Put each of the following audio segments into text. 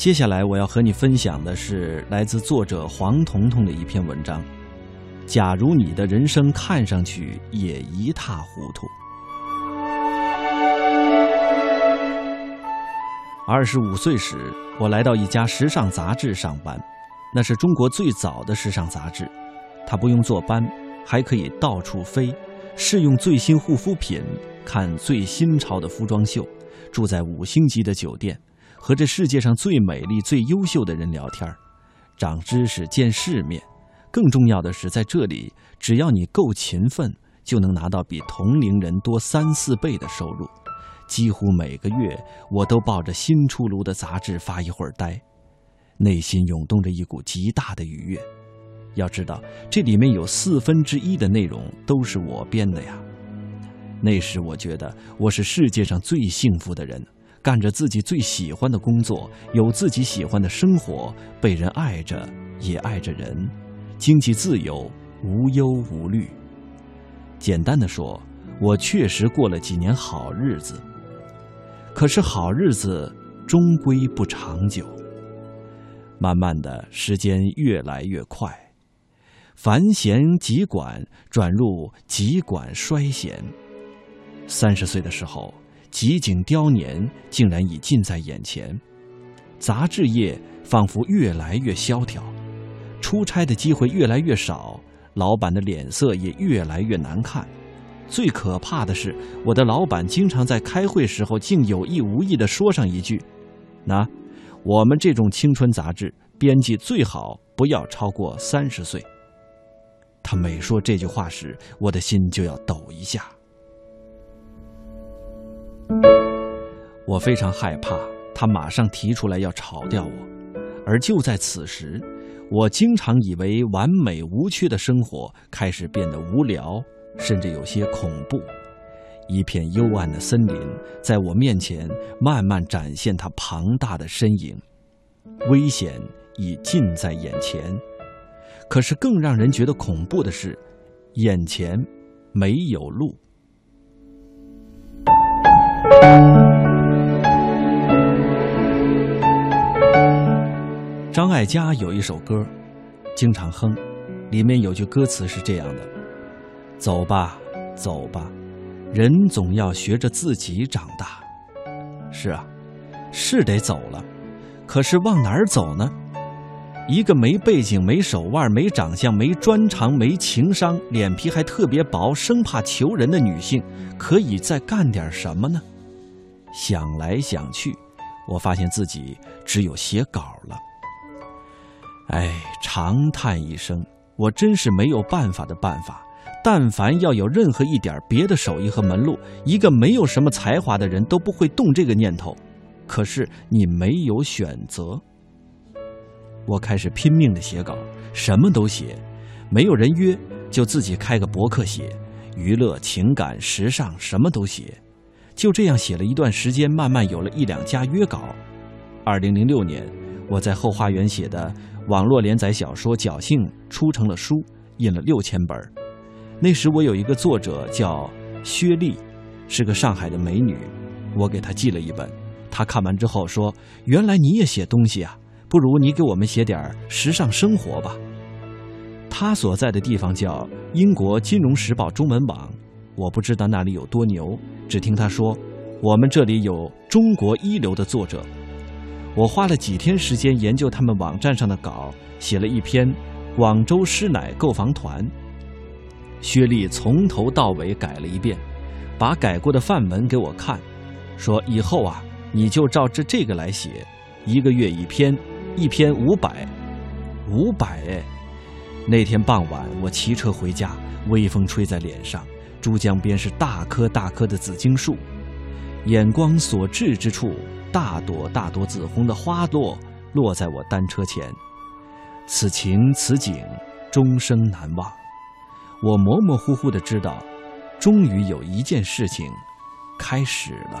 接下来我要和你分享的是来自作者黄彤彤的一篇文章。假如你的人生看上去也一塌糊涂。二十五岁时，我来到一家时尚杂志上班，那是中国最早的时尚杂志。它不用坐班，还可以到处飞，试用最新护肤品，看最新潮的服装秀，住在五星级的酒店。和这世界上最美丽、最优秀的人聊天长知识、见世面。更重要的是，在这里，只要你够勤奋，就能拿到比同龄人多三四倍的收入。几乎每个月，我都抱着新出炉的杂志发一会儿呆，内心涌动着一股极大的愉悦。要知道，这里面有四分之一的内容都是我编的呀。那时，我觉得我是世界上最幸福的人。干着自己最喜欢的工作，有自己喜欢的生活，被人爱着，也爱着人，经济自由，无忧无虑。简单的说，我确实过了几年好日子。可是好日子终归不长久。慢慢的时间越来越快，繁弦急管转入急管衰弦。三十岁的时候。极景雕年竟然已近在眼前，杂志业仿佛越来越萧条，出差的机会越来越少，老板的脸色也越来越难看。最可怕的是，我的老板经常在开会时候竟有意无意的说上一句：“那我们这种青春杂志编辑最好不要超过三十岁。”他每说这句话时，我的心就要抖一下。我非常害怕他马上提出来要炒掉我，而就在此时，我经常以为完美无缺的生活开始变得无聊，甚至有些恐怖。一片幽暗的森林在我面前慢慢展现它庞大的身影，危险已近在眼前。可是更让人觉得恐怖的是，眼前没有路。张艾嘉有一首歌，经常哼，里面有句歌词是这样的：“走吧，走吧，人总要学着自己长大。”是啊，是得走了，可是往哪儿走呢？一个没背景、没手腕、没长相、没专长、没情商、脸皮还特别薄、生怕求人的女性，可以再干点什么呢？想来想去，我发现自己只有写稿了。哎，长叹一声，我真是没有办法的办法。但凡要有任何一点别的手艺和门路，一个没有什么才华的人都不会动这个念头。可是你没有选择。我开始拼命的写稿，什么都写，没有人约就自己开个博客写，娱乐、情感、时尚什么都写，就这样写了一段时间，慢慢有了一两家约稿。二零零六年，我在后花园写的网络连载小说《侥幸》出成了书，印了六千本。那时我有一个作者叫薛丽，是个上海的美女，我给她寄了一本，她看完之后说：“原来你也写东西啊。”不如你给我们写点时尚生活吧。他所在的地方叫英国金融时报中文网，我不知道那里有多牛，只听他说，我们这里有中国一流的作者。我花了几天时间研究他们网站上的稿，写了一篇《广州师奶购房团》。薛丽从头到尾改了一遍，把改过的范文给我看，说以后啊，你就照着这个来写，一个月一篇。一篇五百，五百哎！那天傍晚，我骑车回家，微风吹在脸上，珠江边是大棵大棵的紫荆树，眼光所至之处，大朵大朵紫红的花朵落在我单车前，此情此景，终生难忘。我模模糊糊的知道，终于有一件事情开始了。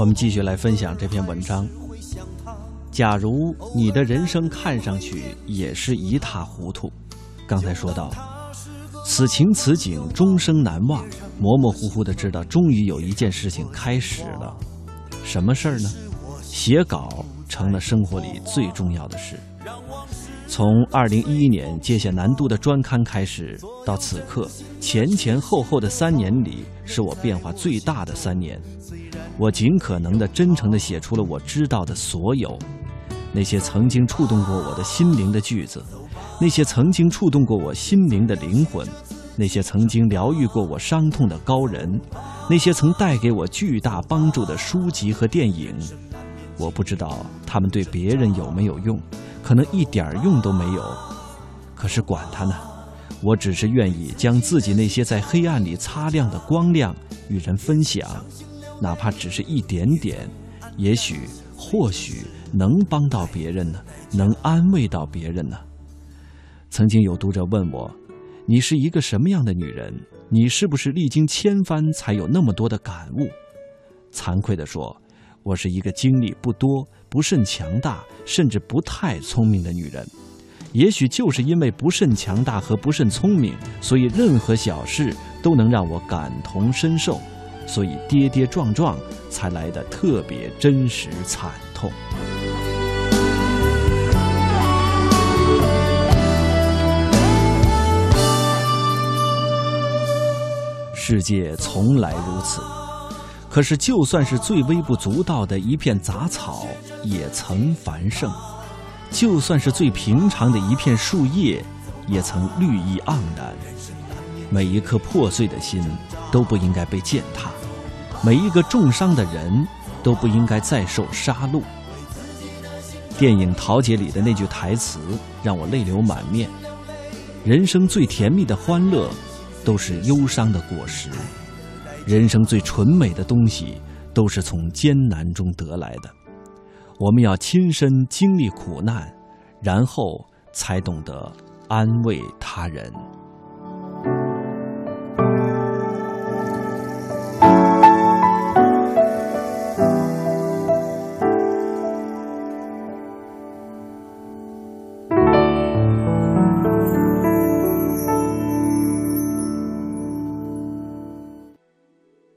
我们继续来分享这篇文章。假如你的人生看上去也是一塌糊涂，刚才说到，此情此景终生难忘，模模糊糊的知道，终于有一件事情开始了。什么事儿呢？写稿成了生活里最重要的事。从二零一一年接下南都的专刊开始，到此刻前前后后的三年里，是我变化最大的三年。我尽可能的真诚的写出了我知道的所有，那些曾经触动过我的心灵的句子，那些曾经触动过我心灵的灵魂，那些曾经疗愈过我伤痛的高人，那些曾带给我巨大帮助的书籍和电影。我不知道他们对别人有没有用，可能一点用都没有。可是管他呢，我只是愿意将自己那些在黑暗里擦亮的光亮与人分享。哪怕只是一点点，也许或许能帮到别人呢，能安慰到别人呢。曾经有读者问我：“你是一个什么样的女人？你是不是历经千帆才有那么多的感悟？”惭愧地说，我是一个经历不多、不甚强大，甚至不太聪明的女人。也许就是因为不甚强大和不甚聪明，所以任何小事都能让我感同身受。所以跌跌撞撞才来的特别真实惨痛。世界从来如此，可是就算是最微不足道的一片杂草，也曾繁盛；就算是最平常的一片树叶，也曾绿意盎然。每一颗破碎的心都不应该被践踏。每一个重伤的人都不应该再受杀戮。电影《桃姐》里的那句台词让我泪流满面。人生最甜蜜的欢乐，都是忧伤的果实；人生最纯美的东西，都是从艰难中得来的。我们要亲身经历苦难，然后才懂得安慰他人。